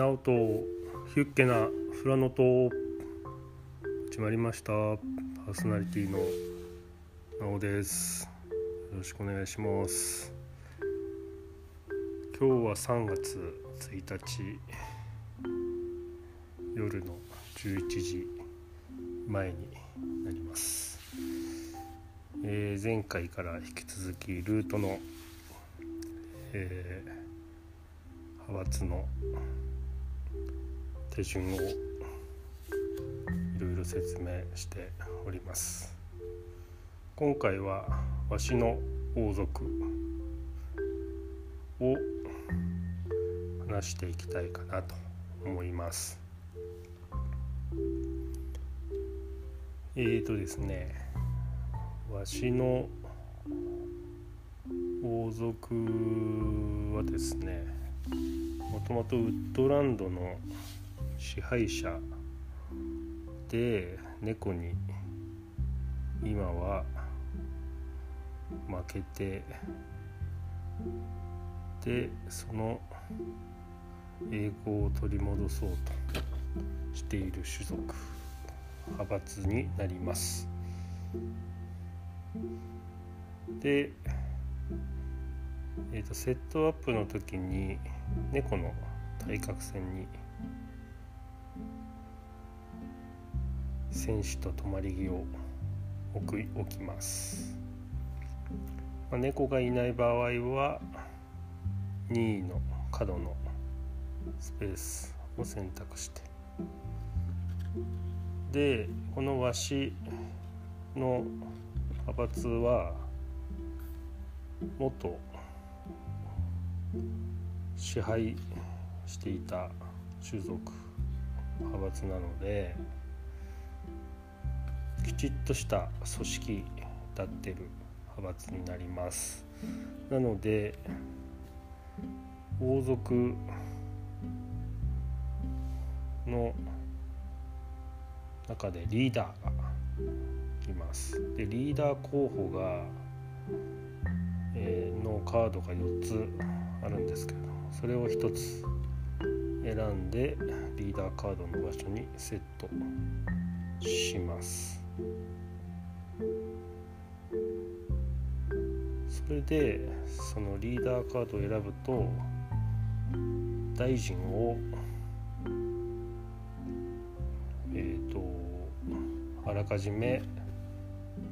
ナオとヒュッケなフラノと始まりました。パーソナリティのナオです。よろしくお願いします。今日は3月1日。夜の11時前になります、えー前回から引き続きルートの、えー派閥の手順をいろいろ説明しております。今回はわしの王族を話していきたいかなと思います。えーとですねわしの王族はですねもともとウッドランドの支配者で猫に今は負けてでその栄光を取り戻そうとしている種族派閥になります。で、えー、とセットアップの時に猫の対角線に戦士と止まり木を置く置きます、まあ、猫がいない場合は2位の角のスペースを選択して。でこのワシの派閥は元支配していた種族派閥なのできちっとした組織立ってる派閥になります。なので王族の中でリーダーがいます。でリーダー候補が、えーのカードが4つあるんですけどそれを1つ選んでリーダーカードの場所にセットします。それでそのリーダーカードを選ぶと大臣をえっ、とあらかじめ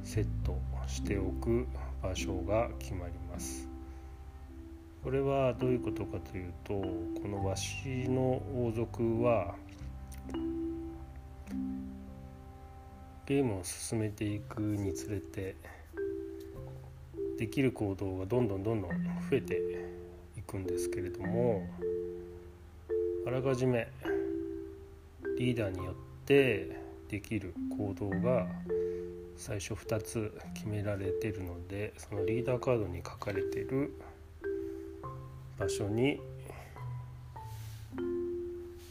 セットしておく場所が決まります。これはどういうことかというとこのわしの王族はゲームを進めていくにつれてできる行動がどんどんどんどん増えていくんですけれどもあらかじめリーダーによってできる行動が最初2つ決められているのでそのリーダーカードに書かれている場所に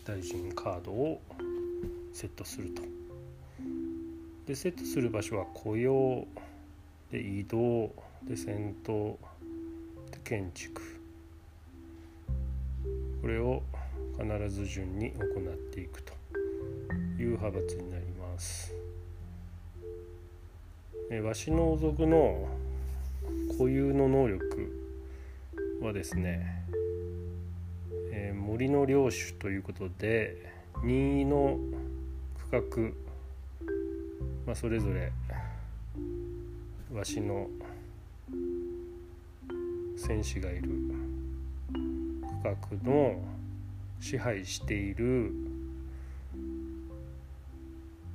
大臣カードをセットすると。でセットする場所は雇用で移動で戦闘で建築これを必ず順に行っていくという派閥になります。わしの王族の固有の能力はですね、えー森の領主ということで任意の区画、まあ、それぞれわしの戦士がいる区画の支配している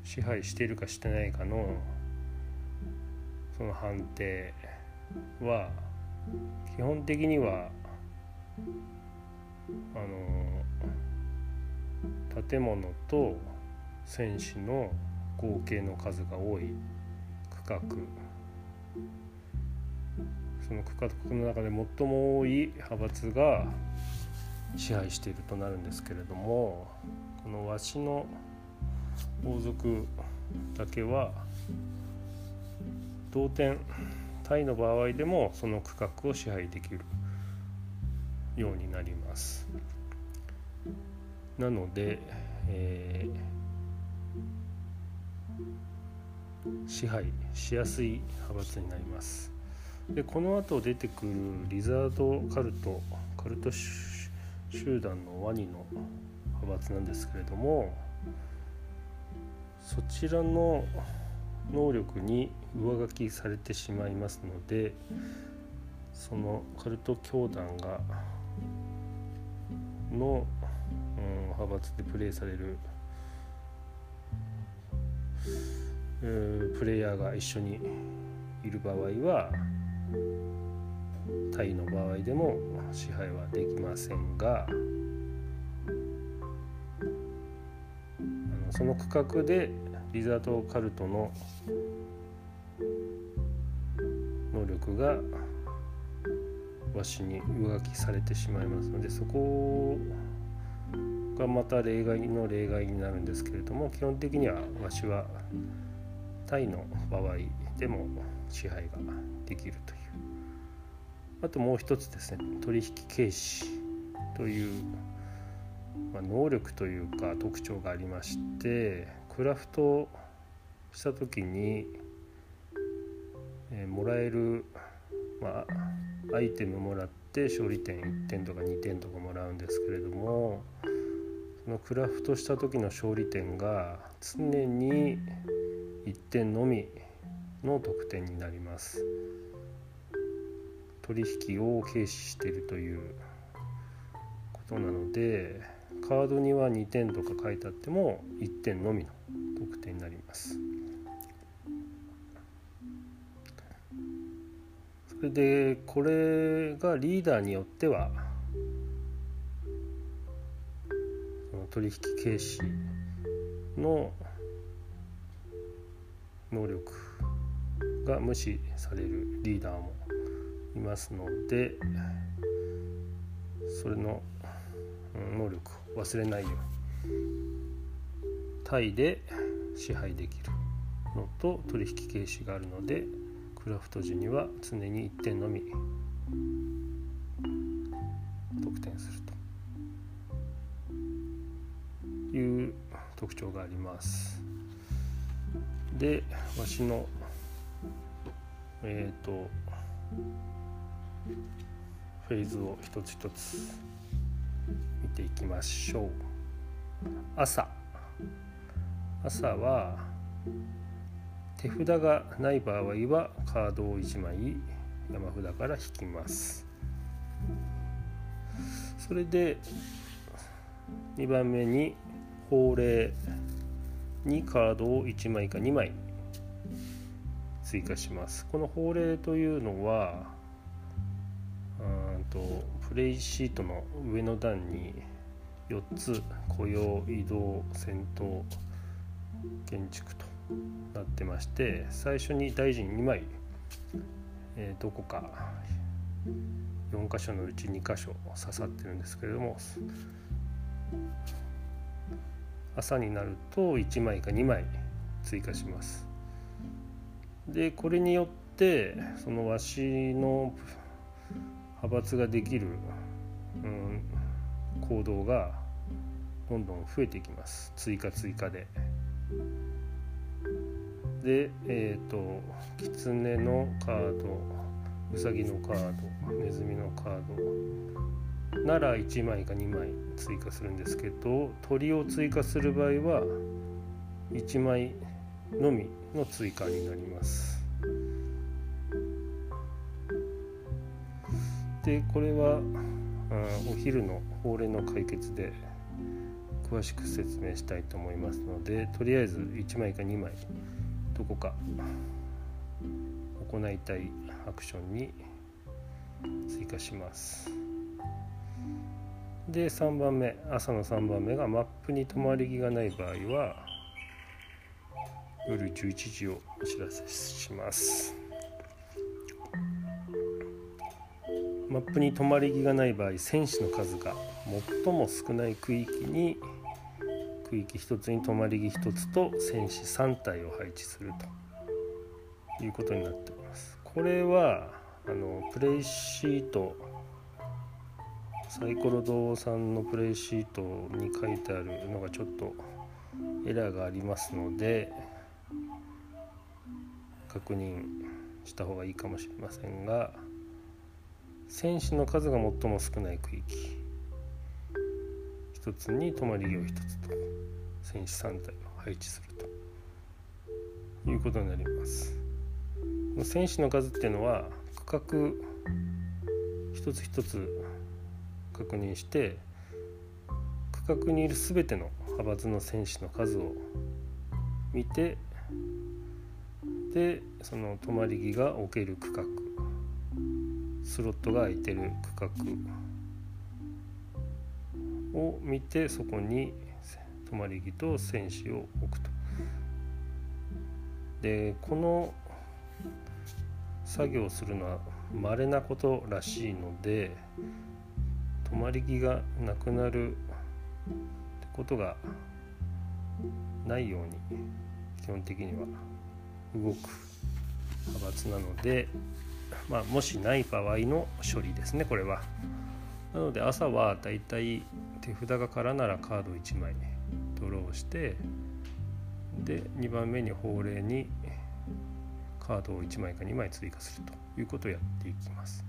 支配しているかしてないかのその判定は基本的にはあの建物と戦士の合計の数が多い区画その区画の中で最も多い派閥が支配しているとなるんですけれどもこのわしの王族だけは同点タイの場合でもその区画を支配できるようになります。なので、えー、支配しやすい派閥になります。でこの後出てくるリザードカルトカルト集団のワニの派閥なんですけれどもそちらの能力に上書きされてしまいますのでそのカルト教団がの、うん、派閥でプレイされるプレイヤーが一緒にいる場合はタイの場合でも支配はできませんがその区画でリザードカルトの能力がわしに上書きされてしまいますのでそこをがまた例外の例外になるんですけれども基本的にはわしはタイの場合でも支配ができるという。あともう一つですね取引軽視という、まあ、能力というか特徴がありましてクラフトした時に、えー、もらえる、まあ、アイテムもらって勝利点1点とか2点とかもらうんですけれどものクラフトした時の勝利点が常に1点のみの得点になります。取引を軽視しているということなのでカードには2点とか書いてあっても1点のみの得点になります。それでこれがリーダーによっては取引軽視の能力が無視されるリーダーもいますのでそれの能力を忘れないようにタイで支配できるのと取引形式があるのでクラフト時には常に1点のみ特徴があります。でわしのえっ、ー、とフェーズを一つ一つ見ていきましょう。朝。朝は手札がない場合はカードを1枚山札から引きます。それで2番目に法令にカードを1枚か2枚追加します。この法令というのはうんとプレイシートの上の段に4つ雇用移動戦闘建築となってまして最初に大臣2枚、えー、どこか4箇所のうち2箇所刺さってるんですけれども朝になると1枚か2枚追加しますでこれによってそのわしの派閥ができる、うん、行動がどんどん増えていきます追加追加で。でえっ、ー、と狐のカードうさぎのカードネズミのカードなら1枚か2枚追加するんですけど鳥を追加する場合は1枚のみの追加になります。でこれはお昼の法令の解決で詳しく説明したいと思いますのでとりあえず1枚か2枚どこか行いたいアクションに追加しますで3番目朝の3番目がマップに止まり木がない場合は夜11時をお知らせしますマップに止まり木がない場合戦士の数が最も少ない区域に区域1つに止まり木1つと戦士3体を配置するということになってます。これはあのプレイシートサイコロ堂さんのプレイシートに書いてあるのがちょっとエラーがありますので確認した方がいいかもしれませんが戦士の数が最も少ない区域。1つに泊まり木を1つと戦士3体を配置すると。いうことになります。戦士の数っていうのは区画一つ一つ確認して区画にいる全ての派閥の戦士の数を見てでその泊まり木が置ける区画スロットが空いてる区画を見てそこに泊まり木と戦士を置くと。でこの作業をするのは稀なことらしいので泊まり木がなくなるってことがないように基本的には動く派閥なので、まあ、もしない場合の処理ですねこれは。なので朝はだいたい手札が空ならカード1枚ドローしてで2番目に法令にカードを1枚か2枚追加するということをやっていきます。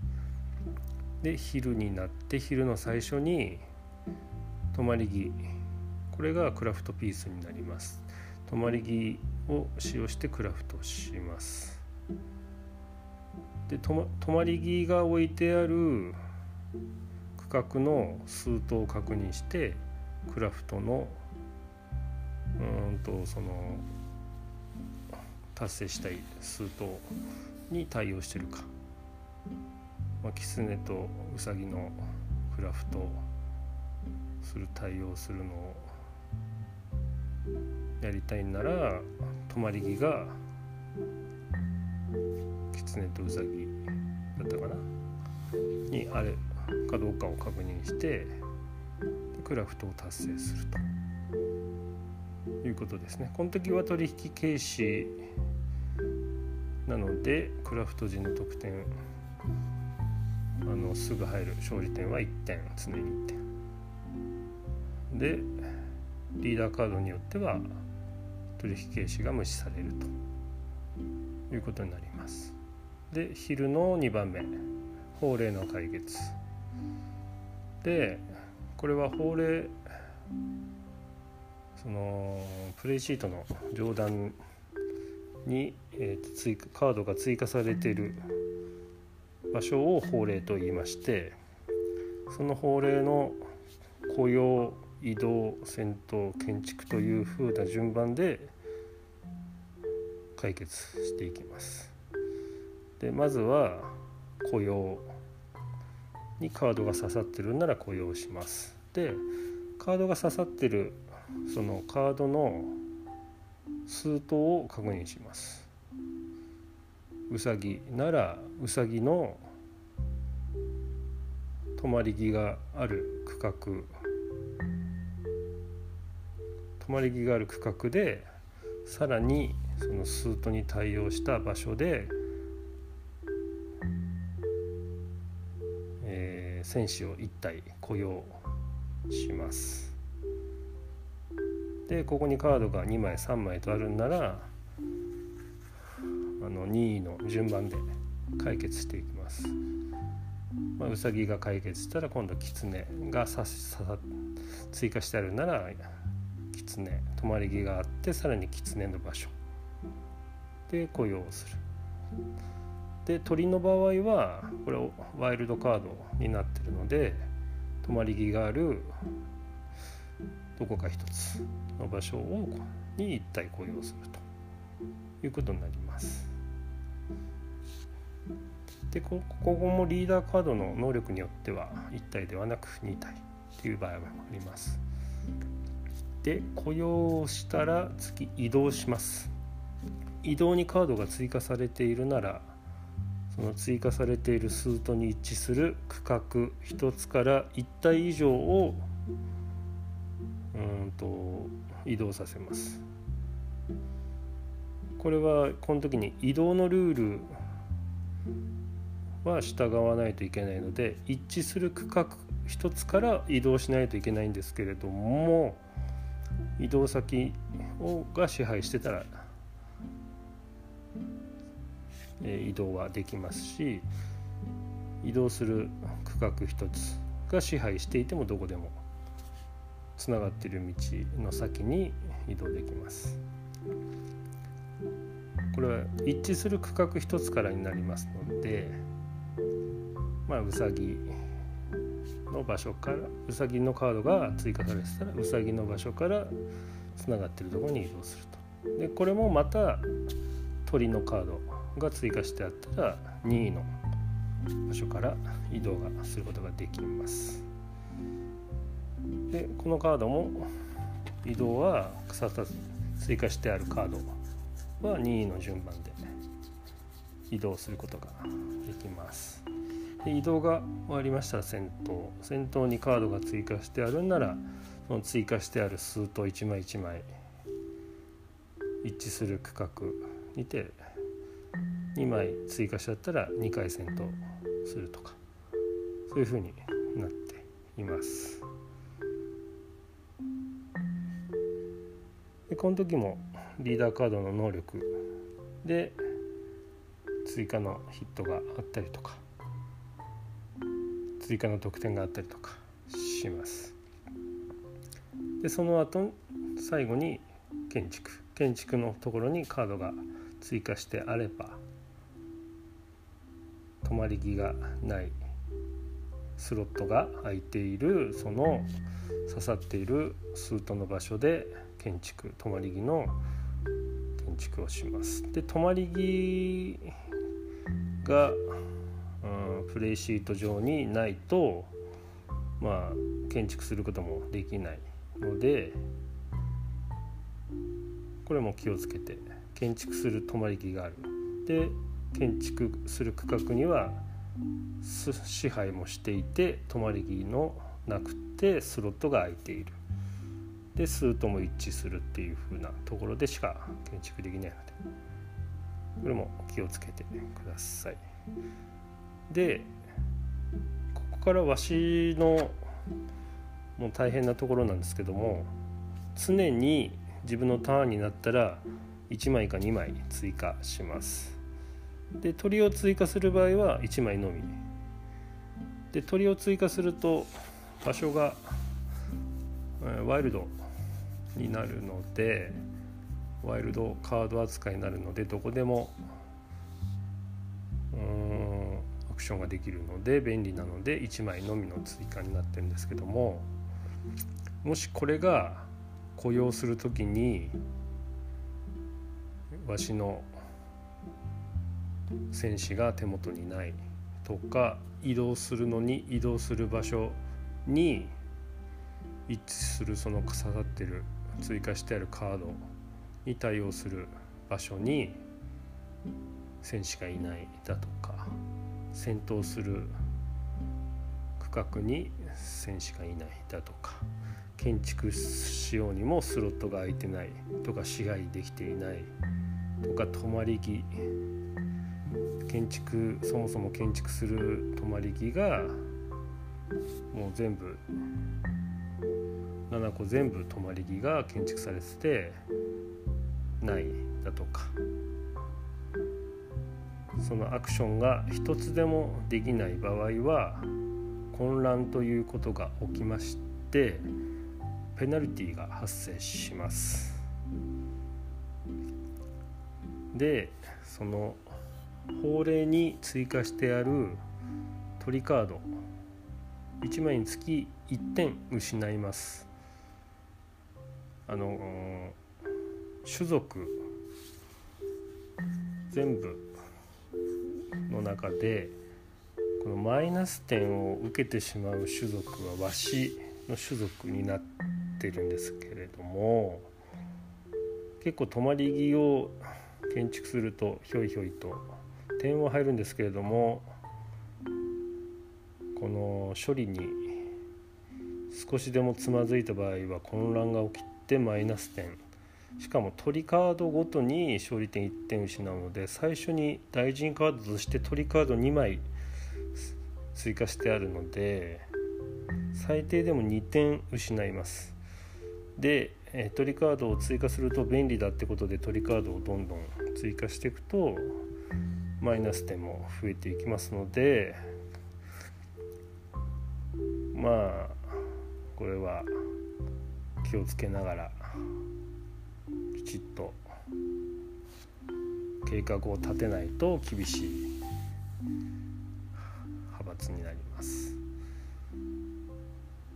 で昼になって昼の最初に泊まり木これがクラフトピースになります。泊まり木を使用してクラフトします。で泊まり木が置いてある区画の数頭を確認してクラフトのうんとその達成したい数頭に対応してるか、まあ、キツネとウサギのクラフトする対応するのをやりたいなら泊まり木がキツネとウサギだったかな？にあれかどうかを確認してクラフトを達成するということですね。この時は取引軽視なのでクラフト時の得点のすぐ入る勝利点は1点常に1点。でリーダーカードによっては取引軽視が無視されると。いうことになります。で昼の2番目。法令の解決。でこれは法令そのプレイシートの上段に、えー、追加カードが追加されている場所を法令と言いましてその法令の雇用移動戦闘建築というふうな順番で解決していきます。でまずは雇用にカードが刺さってるなら雇用します。でカードが刺さってるそのカードの数頭を確認しますうさぎならうさぎの止まり木がある区画止まり木がある区画でさらにそのスートに対応した場所で、えー、戦士を1体雇用します。でここにカードが2枚3枚とあるんならあの2位の順番で解決していきます。まあ、うさぎが解決したら今度キツネがささ追加してあるならキツネ止まり木があってさらにキツネの場所で雇用する。で鳥の場合はこれワイルドカードになってるので止まり木があるどこか一つの場所をに一体雇用するということになります。でここもリーダーカードの能力によっては1体ではなく2体という場合もあります。で雇用したら次移動します。移動にカードが追加されているならその追加されているスートに一致する区画1つから1体以上をうんと移動させますこれはこの時に移動のルールは従わないといけないので一致する区画一つから移動しないといけないんですけれども移動先をが支配してたら、えー、移動はできますし移動する区画一つが支配していてもどこでもつながっている道の先に移動できます。これは一致する区画一つからになりますのでまあうさぎの場所からうさぎのカードが追加されてたらうさぎの場所からつながってるところに移動すると。でこれもまた鳥のカードが追加してあったら2位の場所から移動がすることができます。でこのカードも移動は草追加してあるカードは2位の順番で移動することができます。で移動が終わりましたら先頭先頭にカードが追加してあるんならその追加してある数と1枚1枚一致する区画にて2枚追加しちゃったら2回戦闘するとかそういうふうになっています。でこの時もリーダーカードの能力で追加のヒットがあったりとか追加の得点があったりとかしますでその後最後に建築建築のところにカードが追加してあれば止まり木がないスロットが空いているその刺さっているスートの場所で建築止まり木の建築をします。で止まり木がプレイシート上にないとまあ建築することもできないのでこれも気をつけて建築する泊まり木があるで建築する区画には支配もしていて泊まり木のなくてスロットが空いているで数とも一致するっていう風なところでしか建築できないのでこれも気をつけてください。でここからわしのもう大変なところなんですけども常に自分のターンになったら1枚か2枚追加します。で鳥を追加する場合は1枚のみ。で鳥を追加すると場所がワイルドになるのでワイルドカード扱いになるのでどこでもうんアクションができるので便利なので1枚のみの追加になってるんですけどももしこれが雇用する時にわしの戦士が手元にないとか移動するのに移動する場所に一致するその刺さってる追加してあるカードに対応する場所に戦士がいないだとか戦闘する区画に戦士がいないだとか建築しようにもスロットが空いてないとか支配できていないとか泊まり木建築そもそも建築する泊まり木がもう全部7個全部泊まり木が建築されててないだとかそのアクションが一つでもできない場合は混乱ということが起きましてペナルティが発生します。でその法令に追加してある鳥カード。1枚につき1点失います。あの種族。全部の中でこのマイナス点を受けてしまう種族はワシの種族になってるんですけれども結構泊まり木を建築するとひょいひょいと点は入るんですけれどもこの処理に少しでもつまずいた場合は混乱が起きてマイナス点しかも鳥カードごとに勝利点1点失うので最初に大臣カードとして鳥カード2枚追加してあるので最低でも2点失います。で、えー、鳥カードを追加すると便利だってことで鳥カードをどんどん追加していくとマイナス点も増えていきますのでまあこれは気をつけながらきちっと計画を立てないと厳しい派閥になります。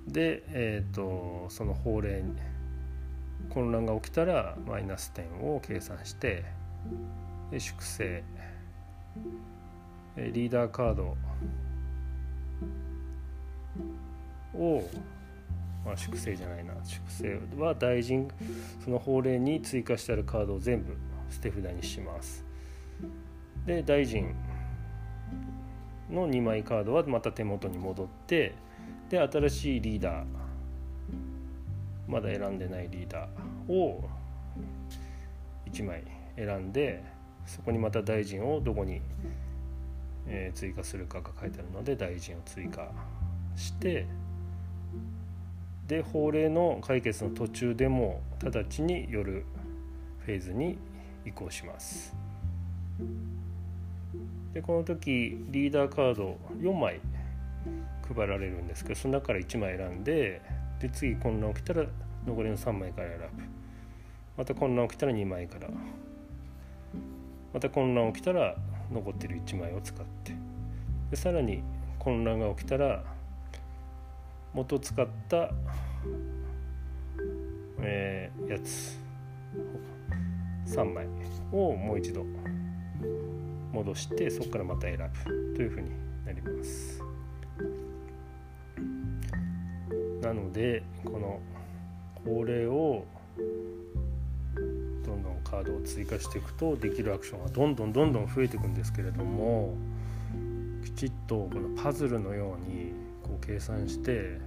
で、えーと、その法令混乱が起きたらマイナス点を計算してで粛清リーダーカードを、まあ、粛清じゃないな。粛清は大臣その法令に追加してあるカードを全部捨て札にします。で大臣の2枚カードはまた手元に戻ってで新しいリーダーまだ選んでないリーダーを1枚選んでそこにまた大臣をどこに、え追加するかが書いてあるので大臣を追加してで法令の解決の途中でも直ちに夜フェーズに移行します。でこの時リーダーカード4枚配られるんですけどその中から1枚選んでで次混乱起きたら残りの3枚から選ぶ。また混乱起きたら2枚から。また混乱起きたら残ってる1枚を使って。でさらに混乱が起きたら元使った、えー、やつ。3枚。をもう一度。戻してそこからまた選ぶというふうになります。なのでこの法令をどんどんカードを追加していくとできるアクションがどんどんどんどん増えていくんですけれどもきちっとこのパズルのようにこう計算して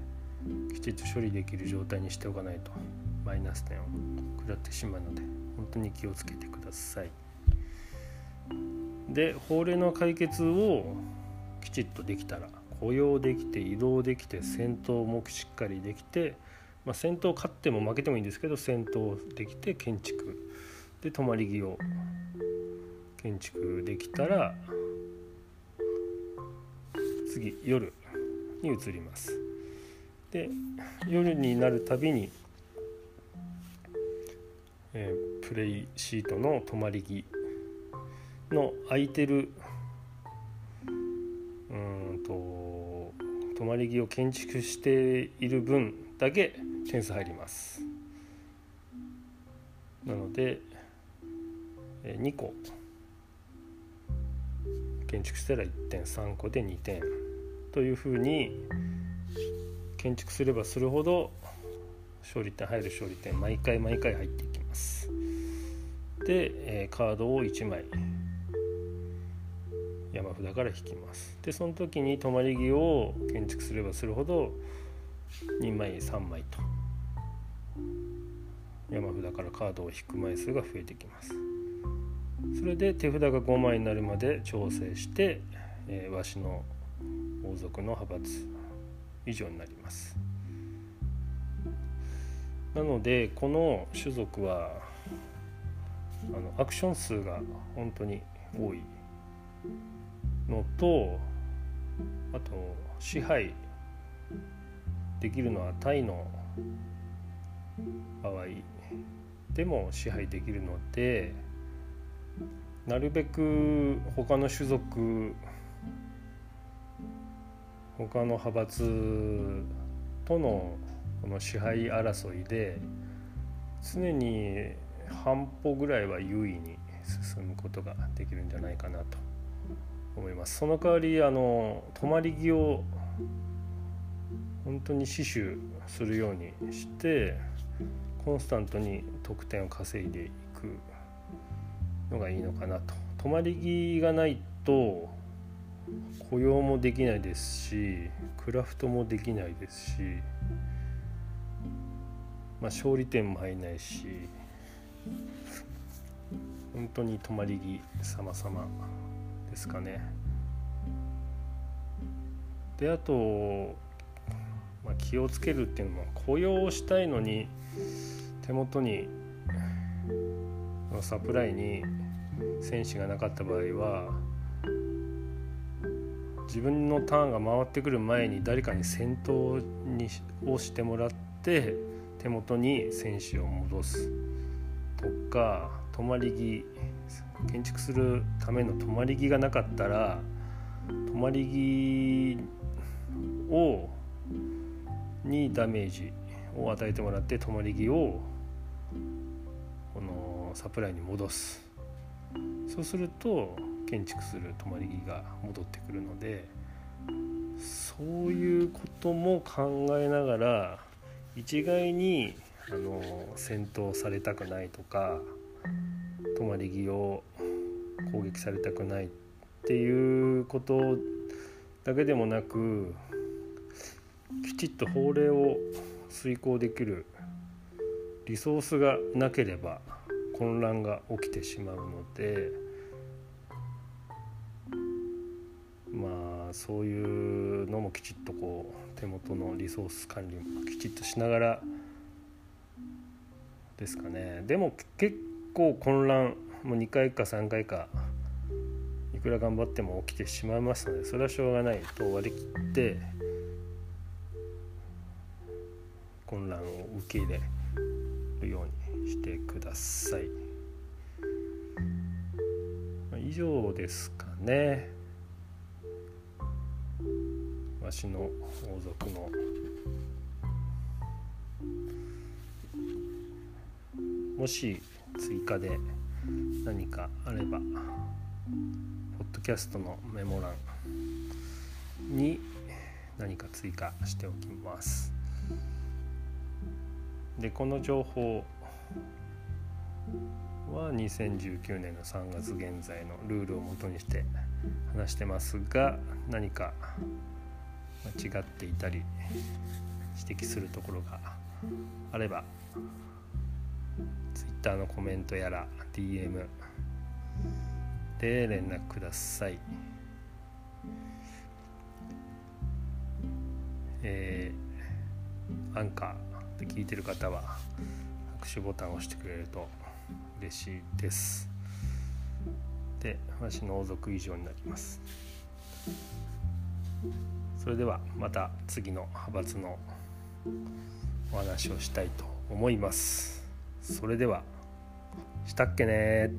きちっと処理できる状態にしておかないとマイナス点を食らってしまうので本当に気をつけてください。で法令の解決をきちっとできたら雇用できて移動できて戦闘もしっかりできて、まあ、戦闘勝っても負けてもいいんですけど戦闘できて建築で泊まり木を建築できたら次夜に移りますで夜になるたびに、えー、プレイシートの泊まり木の空いてるうんと泊まり木を建築している分だけ点数入ります。なので2個。建築したら1点3個で2点。というふうに建築すればするほど勝利点入る勝利点毎回毎回入っていきます。でカードを1枚山札から引きます。でその時に泊まり木を建築すればするほど2枚3枚と山札からカードを引く枚数が増えてきます。それで手札が5枚になるまで調整して、えー、わしの王族の派閥以上になります。なのでこの種族はあのアクション数が本当に多いのとあと支配できるのはタイの場合でも支配できるのでなるべく他の種族他の派閥とのこの支配争いで常に半歩ぐらいは優位に進むことができるんじゃないかなと思います。その代わりあの泊まり木を本当に死守するようにしてコンスタントに得点を稼いでいくのがいいのかなと。泊まり木がないと雇用もできないですしクラフトもできないですし、まあ、勝利点も入んないし本当に泊まり木様々ですかね。であと、まあ、気をつけるっていうのも雇用をしたいのに手元にサプライに選手がなかった場合は自分のターンが回ってくる前に誰かに先頭にをしてもらって手元に選手を戻すとか泊まり木建築するための泊まり木がなかったら泊まり木をにダメージを与えてもらって泊まり木をこのサプライに戻す。そうすると建築する泊まり木が戻ってくるのでそういうことも考えながら一概にあの戦闘されたくないとか泊まり木を攻撃されたくないっていうことだけでもなくきちっと法令を遂行できるリソースがなければ混乱が起きてしまうのでまあそういうのもきちっとこう手元のリソース管理もきちっとしながらですかねでも結構混乱もう2回か3回かいくら頑張っても起きてしまいますのでそれはしょうがないと割り切って混乱を受け入れるようにしてください。以上ですかね。わしの王族のもし追加で何かあればポッドキャストのメモ欄に何か追加しておきます。でこの情報は2019年の3月現在のルールをもとにして話してますが何か間違っていたり指摘するところがあれば Twitter のコメントやら DM で連絡ください。えー、アンカーで聞いてる方は拍手ボタンを押してくれると嬉しいです。で、私の王族以上になります。それではまた次の派閥のお話をしたいと思います。それではしたっけね